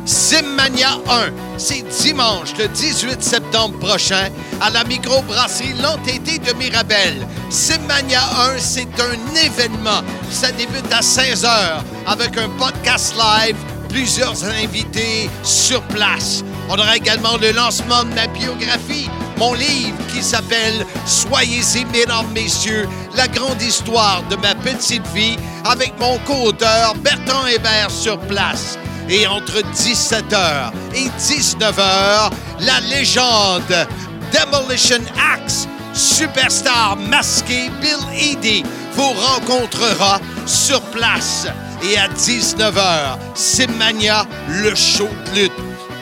Simmania 1, c'est dimanche le 18 septembre prochain à la microbrasserie L'Entêté de Mirabel. Simmania 1, c'est un événement. Ça débute à 16h avec un podcast live, plusieurs invités sur place. On aura également le lancement de ma biographie, mon livre qui s'appelle Soyez-y, mesdames, messieurs, la grande histoire de ma petite vie avec mon co-auteur Bertrand Hébert sur place. Et entre 17h et 19h, la légende Demolition Axe, superstar masqué Bill Eady, vous rencontrera sur place. Et à 19h, Simmania, le show de lutte.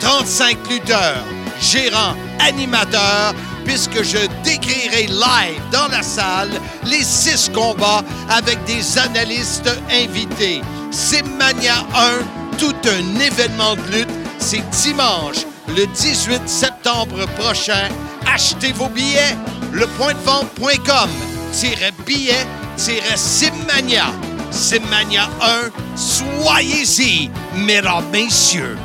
35 lutteurs, gérants, animateurs, puisque je décrirai live dans la salle les six combats avec des analystes invités. Simmania 1, tout un événement de lutte, c'est dimanche, le 18 septembre prochain. Achetez vos billets, lepointdevente.com, billets, Simmania. Simmania 1, soyez-y, mesdames, messieurs.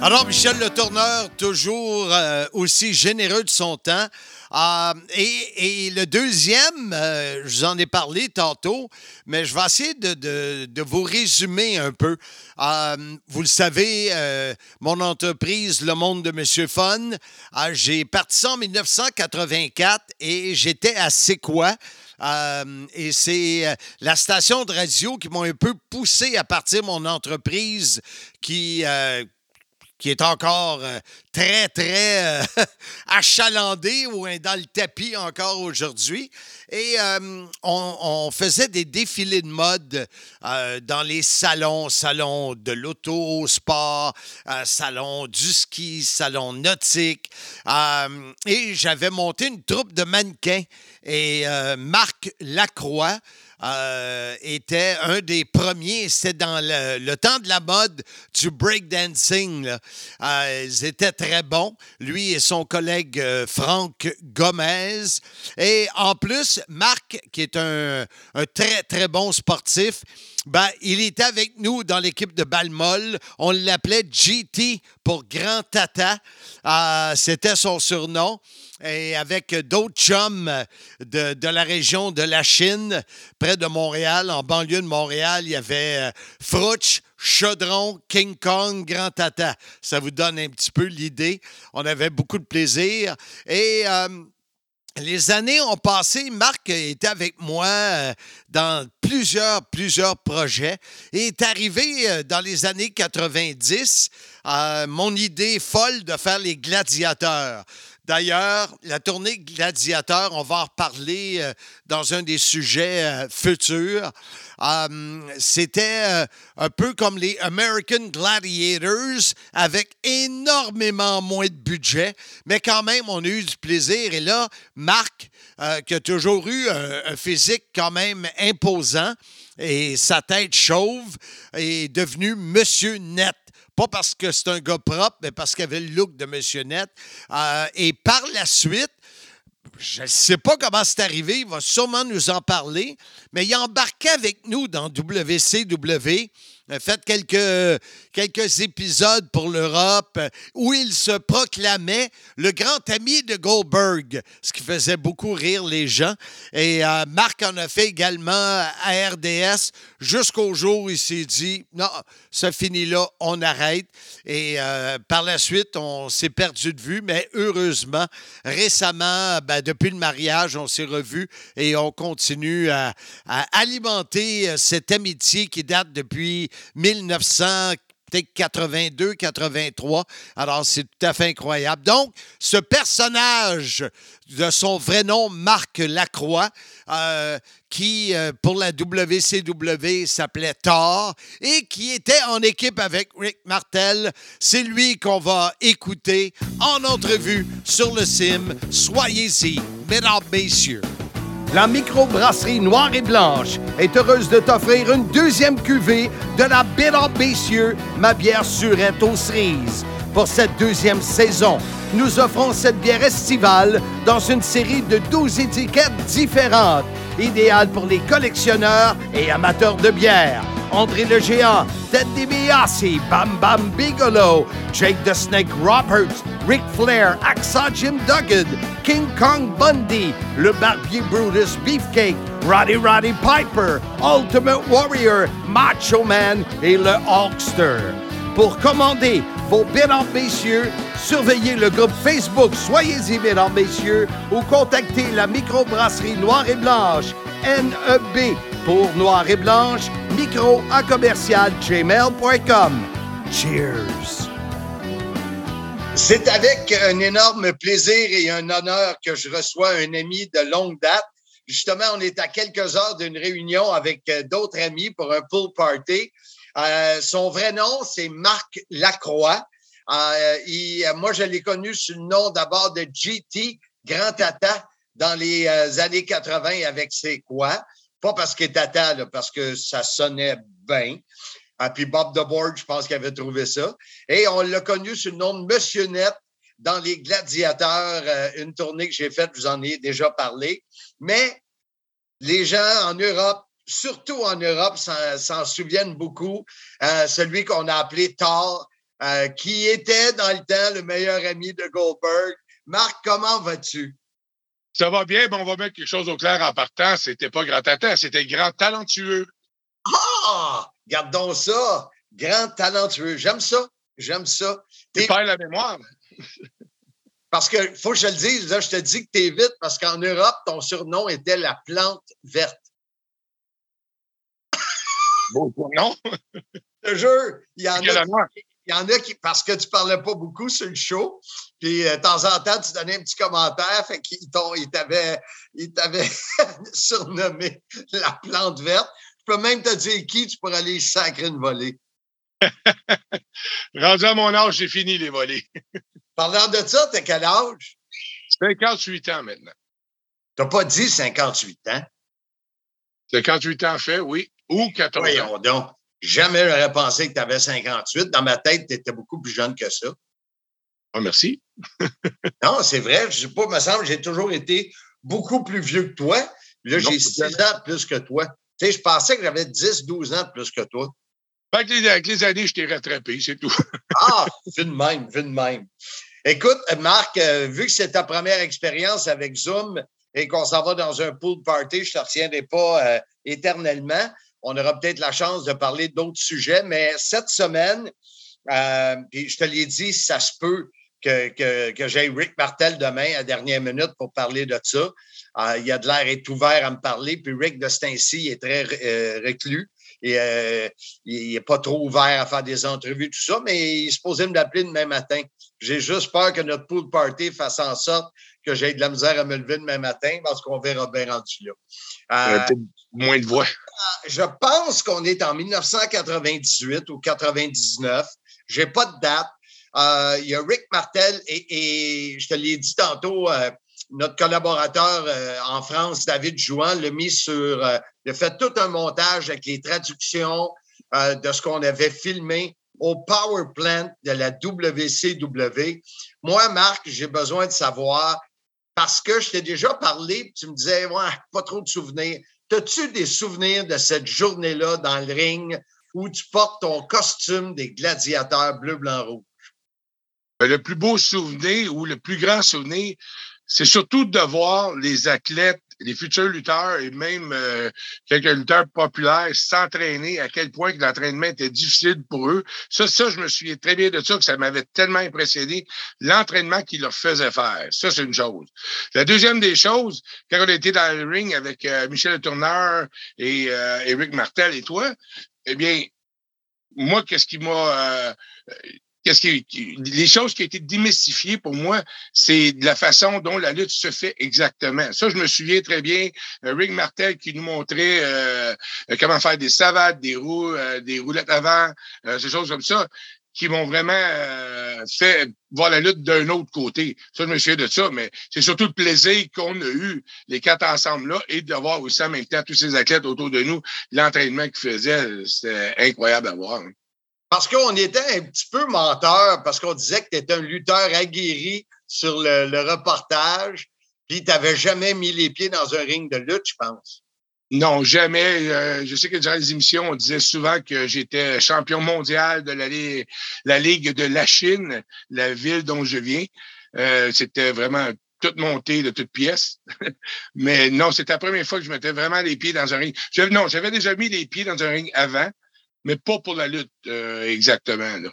Alors, Michel Le Tourneur, toujours euh, aussi généreux de son temps. Euh, et, le deuxième, euh, je vous en ai parlé tantôt, mais je vais essayer de, vous résumer un peu. vous le savez, mon entreprise, Le Monde de Monsieur Fun, j'ai parti en 1984 et j'étais à C'est? Et c'est la station de radio qui m'a un peu poussé à partir de mon entreprise qui, qui est encore euh, très, très euh, achalandé ou dans le tapis encore aujourd'hui. Et euh, on, faisait des défilés de mode dans les salons, salons de l'auto, sport, salon du ski, salon nautique. et j'avais monté une troupe de mannequins. Et Marc Lacroix, euh, était un des premiers. C'était dans le, temps de la mode du breakdancing. Euh, ils étaient très bons, lui et son collègue euh, Franck Gomez. Et en plus, Marc, qui est un, très, très bon sportif, ben, il était avec nous dans l'équipe de Balmol. On l'appelait GT pour Grand Tata. C'était son surnom et avec d'autres chums de, la région de la Chine, près de Montréal, en banlieue de Montréal, il y avait euh, Frouch, Chaudron, King Kong, Grand Tata. Ça vous donne un petit peu l'idée. On avait beaucoup de plaisir. Et euh, les années ont passé. Marc était avec moi euh, dans plusieurs, plusieurs projets et est arrivé dans les années 90 mon idée folle de faire les gladiateurs. D'ailleurs, la tournée Gladiateur, on va en reparler euh, dans un des sujets euh, futurs. Hum, c'était euh, un peu comme les American Gladiators avec énormément moins de budget, mais quand même, on a eu du plaisir. Et là, Marc, qui a toujours eu un physique quand même imposant et sa tête chauve, est devenu Monsieur Net. Pas parce que c'est un gars propre, mais parce qu'il avait le look de Monsieur Net. Euh, et par la suite, je ne sais pas comment c'est arrivé, il va sûrement nous en parler, mais il embarquait avec nous dans WCW a fait quelques, quelques épisodes pour l'Europe où il se proclamait le grand ami de Goldberg, ce qui faisait beaucoup rire les gens. Et euh, Marc en a fait également à RDS jusqu'au jour où il s'est dit non, ça finit là, on arrête. Et euh, par la suite, on s'est perdu de vue, mais heureusement, récemment, ben, depuis le mariage, on s'est revus et on continue à, à alimenter euh, cette amitié qui date depuis 1982, 83. Alors, c'est tout à fait incroyable. Donc, ce personnage de son vrai nom, Marc Lacroix, euh, qui, euh, pour la WCW, s'appelait Thor et qui était en équipe avec Rick Martel. C'est lui qu'on va écouter en entrevue sur le CIM. Soyez-y, mesdames, messieurs la microbrasserie Noire et Blanche est heureuse de t'offrir une deuxième cuvée de la Bière Messieurs, ma bière surette aux cerises. Pour cette deuxième saison, nous offrons cette bière estivale dans une série de 12 étiquettes différentes, idéale pour les collectionneurs et amateurs de bière. André le Géant, Ted DiBiase, Bam Bam Bigelow, Jake the Snake Roberts, Ric Flair, Axa Jim Duggan, King Kong Bundy, Le Barbier Brutus Beefcake, Roddy Roddy Piper, Ultimate Warrior, Macho Man et le Hulkster. Pour commander vos mesdames, messieurs, surveillez le groupe Facebook Soyez-y, mesdames, messieurs, ou contactez la microbrasserie Noire et Blanche, NEB, pour Noir et Blanche, micro à commercial gmail.com. Cheers! C'est avec un énorme plaisir et un honneur que je reçois un ami de longue date. Justement, on est à quelques heures d'une réunion avec euh, d'autres amis pour un pool party. Euh, son vrai nom, c'est Marc Lacroix. moi, je l'ai connu sous le nom d'abord de GT, Grand Tata, dans les années 80 avec ses quoi. Pas parce qu'il est tata, parce que ça sonnait bien. Ah, puis Bob DeBoard, je pense qu'il avait trouvé ça. Et on l'a connu sous le nom de Monsieur Net dans Les Gladiateurs, euh, une tournée que j'ai faite, je vous en ai déjà parlé. Mais les gens en Europe, surtout en Europe, s'en souviennent beaucoup. Euh, celui qu'on a appelé Thor, euh, qui était dans le temps le meilleur ami de Goldberg. Marc, comment vas-tu? Ça va bien, mais on va mettre quelque chose au clair en partant. C'était pas grand tata, c'était grand talentueux. Ah! Gardons ça. Grand talentueux. J'aime ça. J'aime ça. Tu perds la mémoire. Parce que, faut que je le dise, là, je te dis que tu es vite parce qu'en Europe, ton surnom était la plante verte. Bon non? Je te jure, il y en a. Il y en a qui, parce que tu parlais pas beaucoup sur le show, puis euh, de temps en temps, tu donnais un petit commentaire, fait qu'ils t'avaient surnommé la plante verte. Je peux même te dire qui tu pourrais aller sacrer une volée. Rendu à mon âge, j'ai fini les volées. Parlant de ça, t'as quel âge? 58 ans maintenant. T'as pas dit 58 ans? 58 ans fait, oui. Ou 14 Voyons donc. Jamais j'aurais pensé que tu avais 58. Dans ma tête, tu étais beaucoup plus jeune que ça. Oh, merci. non, c'est vrai. Je sais pas, me semble, j'ai toujours été beaucoup plus vieux que toi. Là, j'ai 6 ans de plus que toi. Tu sais, je pensais que j'avais 10, 12 ans de plus que toi. Avec les, avec les années, je t'ai rattrapé, c'est tout. ah, vu de même, vu de même. Écoute, Marc, euh, vu que c'est ta première expérience avec Zoom et qu'on s'en va dans un pool party, je ne te retiendrai pas euh, éternellement. On aura peut-être la chance de parler d'autres sujets, mais cette semaine, euh, puis je te l'ai dit, ça se peut que, que, que j'aille Rick Martel demain à dernière minute pour parler de ça. Euh, il a de l'air est ouvert à me parler. Puis Rick de Stancy est très euh, reclus. Et, euh, il n'est pas trop ouvert à faire des entrevues, tout ça, mais il se posait me l'appeler demain matin. J'ai juste peur que notre pool party fasse en sorte que j'aie de la misère à me lever demain matin parce qu'on verra bien rendu là. moins de voix. Je pense qu'on est en 1998 ou 99. J'ai pas de date. Il y a Rick Martel et, je te l'ai dit tantôt, notre collaborateur euh, en France, David Jouan, l'a mis sur, euh, il a fait tout un montage avec les traductions euh, de ce qu'on avait filmé au Power Plant de la WCW. Moi, Marc, j'ai besoin de savoir, parce que je t'ai déjà parlé, tu me disais, pas trop de souvenirs. As-tu des souvenirs de cette journée-là dans le ring où tu portes ton costume des gladiateurs bleu, blanc, rouge? Le plus beau souvenir ou le plus grand souvenir, c'est surtout de voir les athlètes, les futurs lutteurs et même euh, quelques lutteurs populaires s'entraîner, à quel point que l'entraînement était difficile pour eux. Ça, ça, je me souviens très bien de ça, que ça m'avait tellement impressionné, l'entraînement qu'ils leur faisaient faire. Ça, c'est une chose. La deuxième des choses, quand on était dans le ring avec euh, Michel Tourneur et euh, Eric Martel et toi, eh bien, moi, qu'est-ce qui m'a qu'est-ce qui, les choses qui ont été démystifiées pour moi, c'est la façon dont la lutte se fait exactement. Ça, je me souviens très bien. Euh, Rick Martel qui nous montrait euh, comment faire des savades, des roues, euh, des roulettes avant, ces choses comme ça, qui m'ont vraiment fait voir la lutte d'un autre côté. Ça, je me souviens de ça, mais c'est surtout le plaisir qu'on a eu, les quatre ensemble-là, et de voir aussi en même temps tous ces athlètes autour de nous, l'entraînement qu'ils faisaient, c'était incroyable à voir. Parce qu'on était un petit peu menteur, parce qu'on disait que tu étais un lutteur aguerri sur le, reportage, puis tu n'avais jamais mis les pieds dans un ring de lutte, je pense. Non, jamais. Euh, je sais que durant les émissions, on disait souvent que j'étais champion mondial de la, Ligue de la Chine, la ville dont je viens. Euh, c'était vraiment toute montée de toutes pièces. Mais non, c'était la première fois que je mettais vraiment les pieds dans un ring. non, j'avais déjà mis les pieds dans un ring avant, mais pas pour la lutte euh, exactement. Là.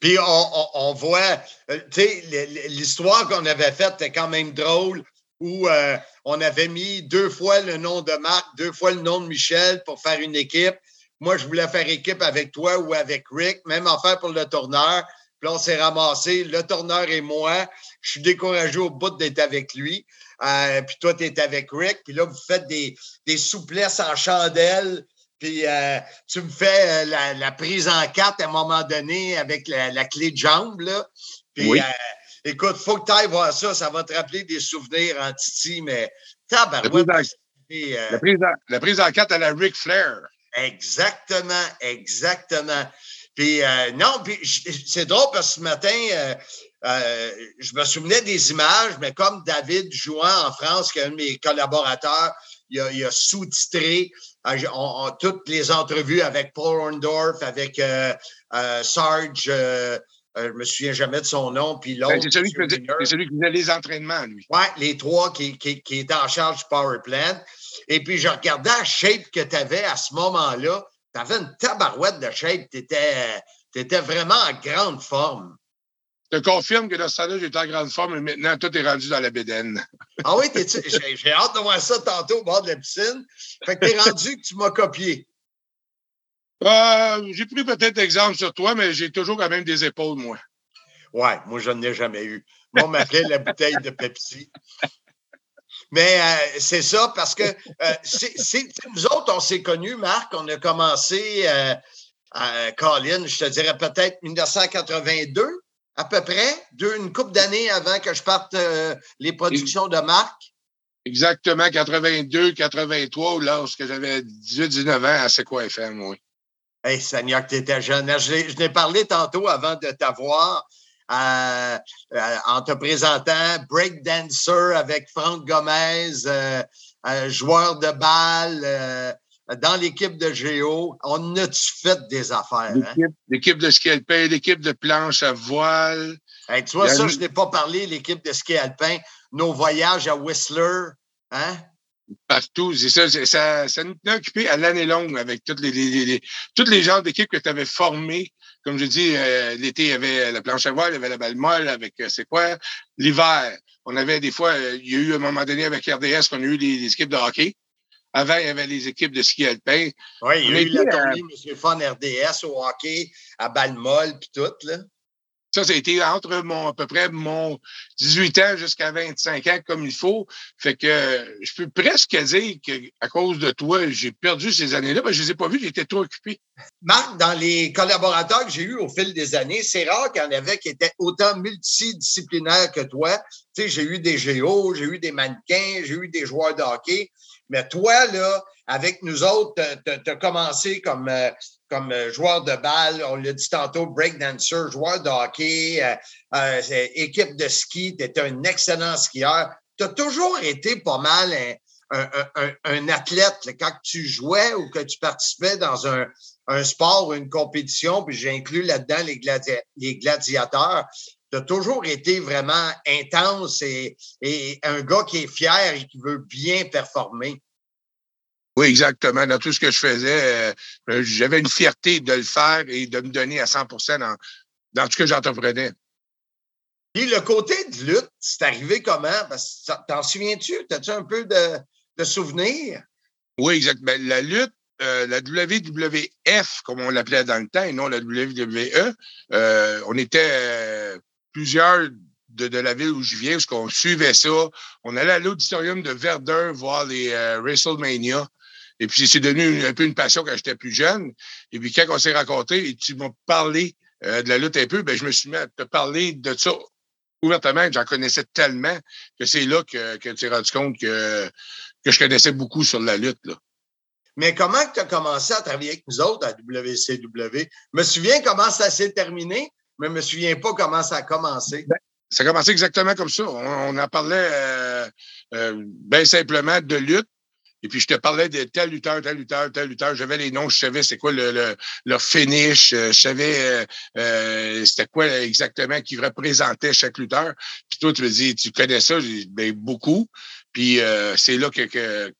Puis on, voit, euh, tu sais, l'histoire qu'on avait faite était quand même drôle, où euh, on avait mis deux fois le nom de Marc, deux fois le nom de Michel pour faire une équipe. Moi, je voulais faire équipe avec toi ou avec Rick, même en faire pour le tourneur. Puis on s'est ramassé, le tourneur et moi. Je suis découragé au bout d'être avec lui. puis toi, tu es avec Rick. Puis là, vous faites des, des souplesses en chandelle puis euh, tu me fais euh, la, prise en quatre à un moment donné avec la, clé de jambe, là. Puis, oui. écoute, faut que tu ailles voir ça, ça va te rappeler des souvenirs en Titi, mais tabarouette. La, la, prise en, la prise en quatre à la Ric Flair. Exactement, exactement. Puis non, puis c'est drôle parce que ce matin, euh, je me souvenais des images, mais comme David jouant en France, qui est un de mes collaborateurs, il a, sous-titré euh, toutes les entrevues avec Paul Orndorff, avec euh, Sarge, je ne me souviens jamais de son nom, puis ben, l'autre. C'est celui, qui faisait les entraînements, lui. Oui, les trois qui, qui, qui, étaient en charge du Power Plant. Et puis, je regardais la shape que tu avais à ce moment-là. Tu avais une tabarouette de shape. Tu étais, étais, vraiment en grande forme te confirme que temps-là, j'étais en grande forme, mais maintenant, tout est rendu dans la bédaine. ah oui, j'ai hâte de voir ça tantôt au bord de la piscine. Fait que t'es rendu que tu m'as copié. Euh, j'ai pris peut-être exemple sur toi, mais j'ai toujours quand même des épaules, moi. Ouais, moi, je n'en ai jamais eu. Moi, on m'appelait la bouteille de Pepsi. Mais euh, c'est ça, parce que euh, c'est, nous autres, on s'est connus, Marc, on a commencé à Colin, je te dirais peut-être 1982 à peu près, deux, une couple d'années avant que je parte euh, les productions de marque. Exactement, 82, 83, lorsque j'avais 18, 19 ans à C'est quoi FM, oui. Hey, Seigneur, que tu étais jeune. Je, n'ai parlé tantôt avant de t'avoir euh, euh, en te présentant Break Dancer avec Franck Gomez, joueur de balle dans l'équipe de Géo, on a-tu fait des affaires? Hein? L'équipe de ski alpin, l'équipe de planche à voile. tu vois, ça, je n'ai pas parlé, l'équipe de ski alpin, nos voyages à Whistler. Hein? Partout, c'est ça, ça, ça, nous a occupé à l'année longue avec toutes les, les, les toutes les genres d'équipes que tu avais formées. Comme je dis, euh, l'été, il y avait la planche à voile, il y avait la balle molle avec euh, c'est quoi? L'hiver, on avait des fois, euh, il y a eu un moment donné avec RDS qu'on a eu des équipes de hockey. Avant, il y avait les équipes de ski alpin. Oui, il y a eu la tournée M. Fun RDS au hockey, à Balmol, puis tout, là. Ça, ça a été entre mon, à peu près mon 18 ans jusqu'à 25 ans comme il faut. Fait que je peux presque dire qu'à cause de toi, j'ai perdu ces années-là. mais je ne les ai pas vus, j'étais trop occupé. Marc, dans les collaborateurs que j'ai eus au fil des années, c'est rare qu'il y en avait qui étaient autant multidisciplinaires que toi. Tu sais, j'ai eu des géos, j'ai eu des mannequins, j'ai eu des joueurs de hockey. Mais toi, là, avec nous autres, tu as commencé comme, euh, comme euh, joueur de balle, on l'a dit tantôt, breakdancer, joueur de hockey, euh, équipe de ski, tu étais un excellent skieur. Tu as toujours été pas mal un, athlète quand tu jouais ou que tu participais dans un, sport ou une compétition, puis j'inclus là-dedans les, les gladiateurs tu as toujours été vraiment intense et, un gars qui est fier et qui veut bien performer. Oui, exactement. Dans tout ce que je faisais, euh, j'avais une fierté de le faire et de me donner à 100 dans, dans tout ce que j'entreprenais. Puis le côté de lutte, c'est arrivé comment? T'en souviens-tu? As-tu un peu de, souvenirs? Oui, exactement. La lutte, euh, la WWF, comme on l'appelait dans le temps, et non la WWE, euh, on était plusieurs de, la ville où je viens, parce qu'on suivait ça. On allait à l'auditorium de Verdun voir les euh, WrestleMania. Et puis, c'est devenu un peu une passion quand j'étais plus jeune. Et puis, quand on s'est rencontrés et tu m'as parlé euh, de la lutte un peu, ben, je me suis mis à te parler de ça ouvertement. J'en connaissais tellement que c'est là que, que tu t'es rendu compte que, que je connaissais beaucoup sur la lutte. Mais comment tu as commencé à travailler avec nous autres à WCW? Je me souviens comment ça s'est terminé, mais je ne me souviens pas comment ça a commencé. Ben, ça a commencé exactement comme ça. On, en parlait euh, euh, bien simplement de lutte. Et puis, je te parlais de tel lutteur, tel lutteur, tel lutteur. J'avais les noms, je savais c'est quoi le, leur finish, euh, je savais c'était quoi exactement qui représentait chaque lutteur. Puis toi, tu me dis, tu connais ça? Ben, beaucoup. Puis c'est là que,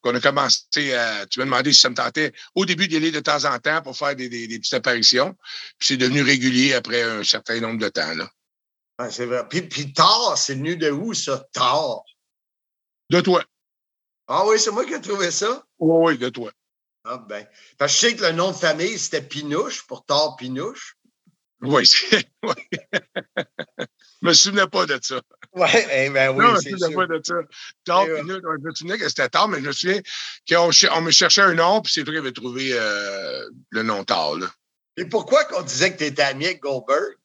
qu'on a commencé à. Tu m'as demandé si ça me tentait au début d'y aller de temps en temps pour faire des, des, petites apparitions. Puis c'est devenu régulier après un certain nombre de temps. Là. c'est vrai. Puis, puis tard, c'est venu de où, ça? Tard? De toi. Ah oui, c'est moi qui ai trouvé ça? Oui, oui, de toi. Ah ben. Parce que je sais que le nom de famille, c'était Pinouche, pour Tard Pinouche. Oui, oui. Je me souvenais pas de ça. Oui, eh ben oui, non, je me souvenais pas de ça. Je me souvenais que c'était tard, mais je me souviens qu'on on me cherchait un nom, puis c'est toi qui avait trouvé euh, le nom tard. Là. Et pourquoi qu'on disait que tu étais ami avec Goldberg?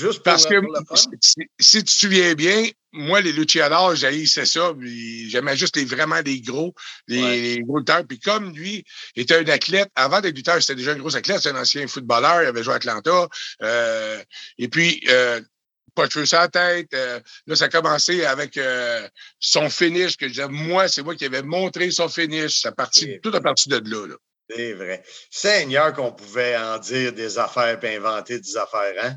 Juste pour, Parce que pour le fun? si, si tu te souviens bien, moi, les luchadors, j'haïssais ça. J'aimais juste les vraiment les gros, les, Ouais. les gros lutteurs. Puis comme lui était un athlète, avant d'être lutteur, c'était déjà un gros athlète, c'est un ancien footballeur, il avait joué à Atlanta. Euh, et puis, euh, pas de cheveux sur la tête. euh, là, ça a commencé avec euh, son finish, que je disais, moi, c'est moi qui avais montré son finish. Ça partit, C'est tout à partir de là. là. C'est vrai. Seigneur qu'on pouvait en dire des affaires et inventer des affaires, hein?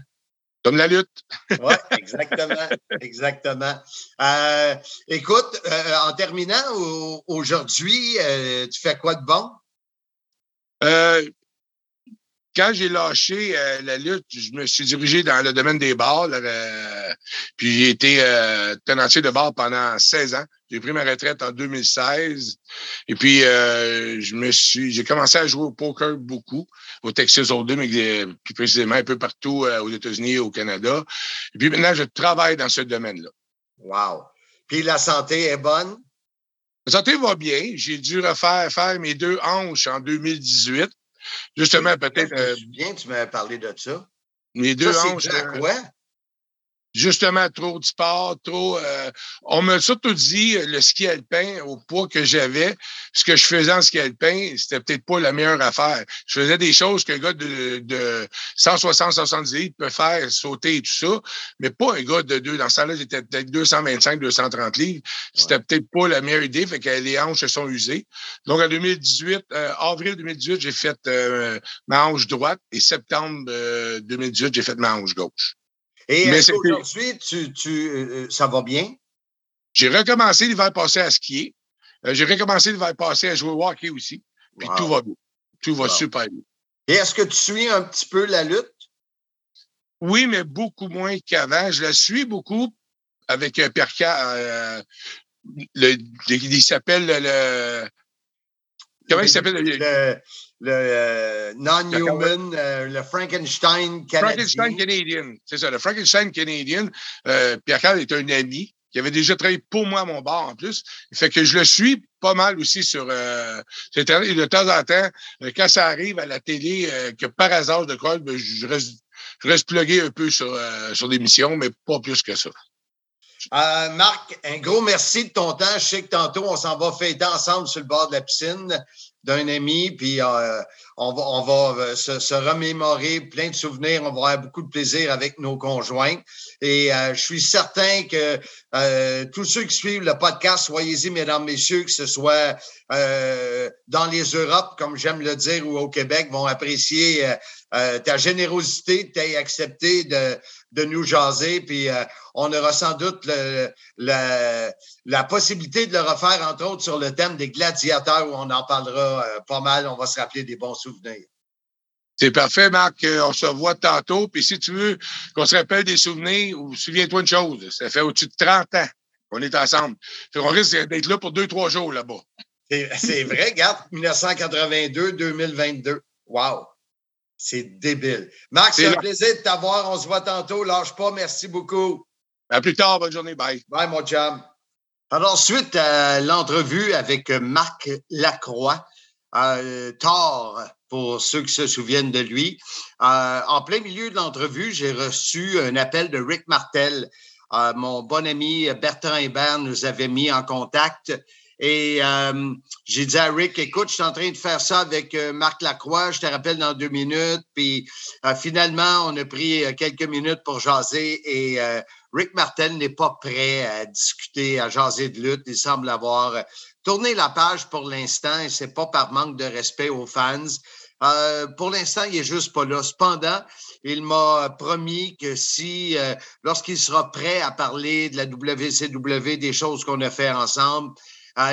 Comme la lutte. Oui, exactement. exactement. Euh, écoute, euh, en terminant, au- aujourd'hui, euh, tu fais quoi de bon? Quand j'ai lâché euh, la lutte, je me suis dirigé dans le domaine des bars. là, euh, puis j'ai été euh, tenancier de bar pendant 16 ans. J'ai pris ma retraite en 2016. Et puis euh, je me suis j'ai commencé à jouer au poker beaucoup, au Texas Hold'em, mais plus précisément un peu partout euh, aux États-Unis et au Canada. Et puis maintenant, je travaille dans ce domaine-là. Wow. Puis la santé est bonne? La santé va bien. J'ai dû refaire faire mes deux hanches en 2018. Justement, peut-être Je me euh, souviens, tu m'avais parlé de ça. mes deux Ça, c'est hanches. à euh, quoi? Justement trop de sport, trop. euh, on m'a surtout dit euh, le ski alpin au poids que j'avais, ce que je faisais en ski alpin, c'était peut-être pas la meilleure affaire. Je faisais des choses qu'un gars de, de 160-170 litres peut faire, sauter et tout ça, mais pas un gars de deux. Dans ce temps-là, j'étais peut-être 225-230 livres. C'était peut-être pas la meilleure idée, fait que les hanches se sont usées. Donc en 2018, euh, avril 2018, j'ai fait euh, ma hanche droite et septembre euh, 2018, j'ai fait ma hanche gauche. Et c'était- qu'aujourd'hui, tu, tu, euh, ça va bien? J'ai recommencé l'hiver passé à skier. Euh, j'ai recommencé l'hiver passé à jouer au hockey aussi. Puis Wow. tout va bien. Tout va Wow. super bien. Et est-ce que tu suis un petit peu la lutte? Oui, mais beaucoup moins qu'avant. Je la suis beaucoup avec euh, Pierre Ca- euh, le, il s'appelle le, le- Comment il s'appelle? Le, Le, le euh, non-human, euh, le Frankenstein canadien. Frankenstein Canadian. C'est ça, le Frankenstein Canadian. Euh, Pierre Carl est un ami qui avait déjà travaillé pour moi à mon bar en plus. Fait que je le suis pas mal aussi sur, euh, sur Internet. Et de temps en temps, quand ça arrive à la télé, que par hasard de quoi, ben, je reste, je reste plugué un peu sur, sur l'émission, mais pas plus que ça. Euh, Marc, un gros merci de ton temps. Je sais que tantôt, on s'en va fêter ensemble sur le bord de la piscine d'un ami, puis euh, on va, on va euh, se, remémorer plein de souvenirs. On va avoir beaucoup de plaisir avec nos conjoints. Et euh, je suis certain que euh, tous ceux qui suivent le podcast, soyez-y, mesdames, messieurs, que ce soit dans les Europes, comme j'aime le dire, ou au Québec, vont apprécier ta générosité, t'as accepté de, de nous jaser, puis euh, on aura sans doute le, le- la possibilité de le refaire, entre autres, sur le thème des gladiateurs, où on en parlera euh, pas mal. On va se rappeler des bons souvenirs. C'est parfait, Marc. Euh, On se revoit tantôt. Puis si tu veux qu'on se rappelle des souvenirs, ou souviens-toi une chose, ça fait au-dessus de 30 ans qu'on est ensemble. Fait qu'on risque d'être là pour deux, trois jours là-bas. C'est c'est vrai, regarde, 1982-2022. Wow! C'est débile. Marc, c'est un là. plaisir de t'avoir. On se voit tantôt. Lâche pas. Merci beaucoup. À plus tard. Bonne journée. Bye. Bye, mon chum. Alors, suite à l'entrevue avec Marc Lacroix, euh, Thor, pour ceux qui se souviennent de lui, euh, en plein milieu de l'entrevue, j'ai reçu un appel de Rick Martel. Euh, mon bon ami Bertrand Hébert nous avait mis en contact. Et euh, j'ai dit à Rick, écoute, je suis en train de faire ça avec euh, Marc Lacroix, je te rappelle dans deux minutes. Puis euh, finalement, on a pris quelques minutes pour jaser et Rick Martel n'est pas prêt à discuter, à jaser de lutte. Il semble avoir tourné la page pour l'instant et c'est pas par manque de respect aux fans. Pour l'instant, il est juste pas là. Cependant, il m'a promis que si, lorsqu'il sera prêt à parler de la WCW, des choses qu'on a fait ensemble,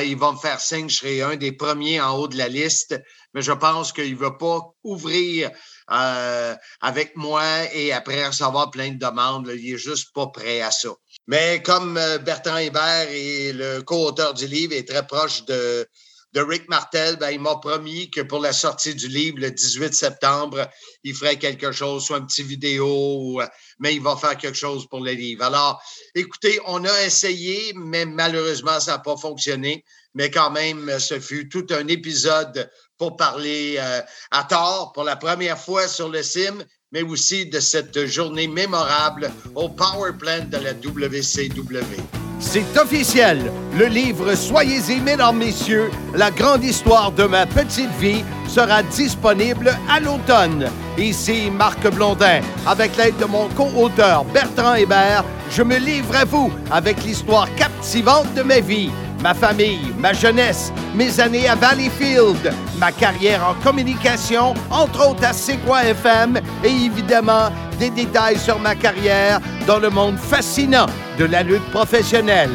il va me faire signe, je serai un des premiers en haut de la liste. Mais je pense qu'il ne va pas ouvrir euh, avec moi et après recevoir plein de demandes. il est juste pas prêt à ça. Mais comme euh, Bertrand Hébert est le co-auteur du livre est très proche de, de Rick Martel, ben, il m'a promis que pour la sortie du livre le 18 septembre, il ferait quelque chose, soit un petit vidéo, mais il va faire quelque chose pour le livre. Alors, écoutez, on a essayé, mais malheureusement, ça n'a pas fonctionné. Mais quand même, ce fut tout un épisode pour parler euh, à tort pour la première fois sur le CIM, mais aussi de cette journée mémorable au Power Plant de la WCW. C'est officiel. Le livre Soyez-y, mesdames, messieurs, la grande histoire de ma petite vie sera disponible à l'automne. Ici Marc Blondin. Avec l'aide de mon co-auteur Bertrand Hébert, je me livre à vous avec l'histoire captivante de ma vie ma famille, ma jeunesse, mes années à Valleyfield, ma carrière en communication, entre autres à C'est FM, et évidemment des détails sur ma carrière dans le monde fascinant de la lutte professionnelle.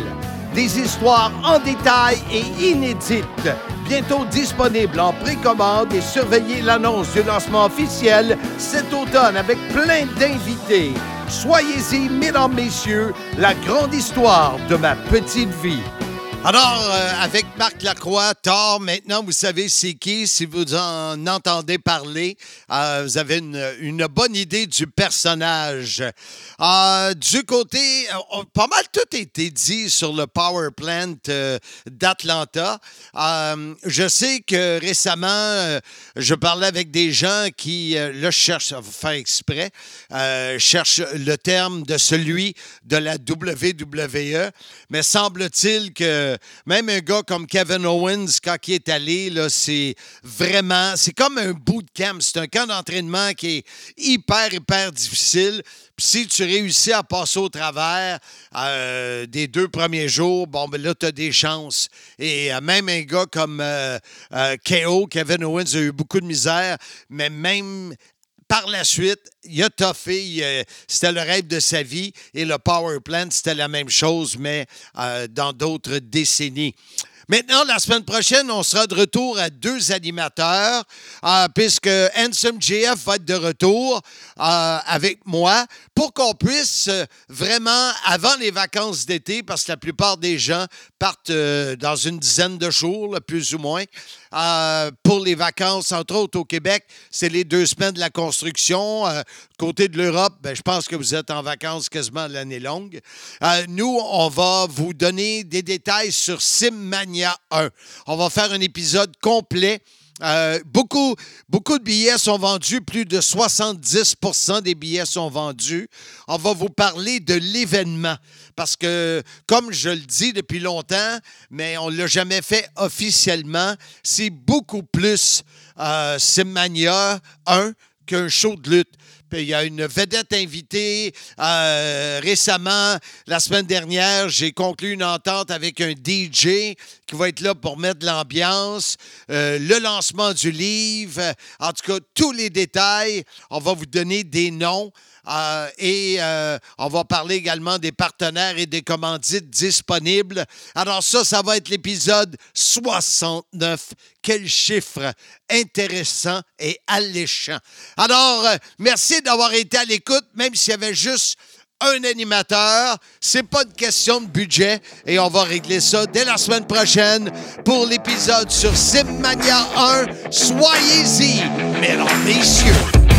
Des histoires en détail et inédites, bientôt disponibles en précommande et surveillez l'annonce du lancement officiel cet automne avec plein d'invités. Soyez-y, mesdames, messieurs, la grande histoire de ma petite vie. Alors, euh, avec Marc Lacroix, Thor, maintenant, vous savez c'est qui. Si vous en entendez parler, euh, vous avez une, bonne idée du personnage. Euh, du côté, pas mal tout a été dit sur le Power Plant d'Atlanta. je sais que récemment, je parlais avec des gens qui, là, je cherche à faire exprès, cherchent le terme de celui de la WWE, mais semble-t-il que même un gars comme Kevin Owens, quand il est allé, c'est vraiment, c'est comme un bootcamp. C'est un camp d'entraînement qui est hyper, hyper difficile. Puis si tu réussis à passer au travers euh, des deux premiers jours, bon, ben là, tu as des chances. Et euh, même un gars comme euh, KO, Kevin Owens, a eu beaucoup de misère, mais même par la suite, il a toffé. C'était le rêve de sa vie. Et le Power Plant, c'était la même chose, mais euh, dans d'autres décennies. Maintenant, la semaine prochaine, on sera de retour à deux animateurs, euh, puisque Handsome JF va être de retour euh, avec moi pour qu'on puisse euh, vraiment, avant les vacances d'été, parce que la plupart des gens partent dans une dizaine de jours, plus ou moins, pour les vacances, entre autres au Québec, c'est les deux semaines de la construction. côté de l'Europe, ben, je pense que vous êtes en vacances quasiment l'année longue. nous, on va vous donner des détails sur Simmania 1. On va faire un épisode complet. Euh, beaucoup, beaucoup de billets sont vendus, plus de 70% des billets sont vendus. On va vous parler de l'événement parce que, comme je le dis depuis longtemps, mais on ne l'a jamais fait officiellement, c'est beaucoup plus euh, Simmania 1 qu'un show de lutte. Il y a une vedette invitée. Euh, récemment, la semaine dernière, j'ai conclu une entente avec un DJ qui va être là pour mettre de l'ambiance, euh, le lancement du livre, en tout cas, tous les détails. On va vous donner des noms. Euh, et euh, on va parler également des partenaires et des commandites disponibles. Alors ça, ça va être l'épisode 69. Quel chiffre intéressant et alléchant. Alors, euh, merci d'avoir été à l'écoute, même s'il y avait juste un animateur. C'est pas une question de budget et on va régler ça dès la semaine prochaine pour l'épisode sur Simmania 1. Soyez-y, mesdames, messieurs.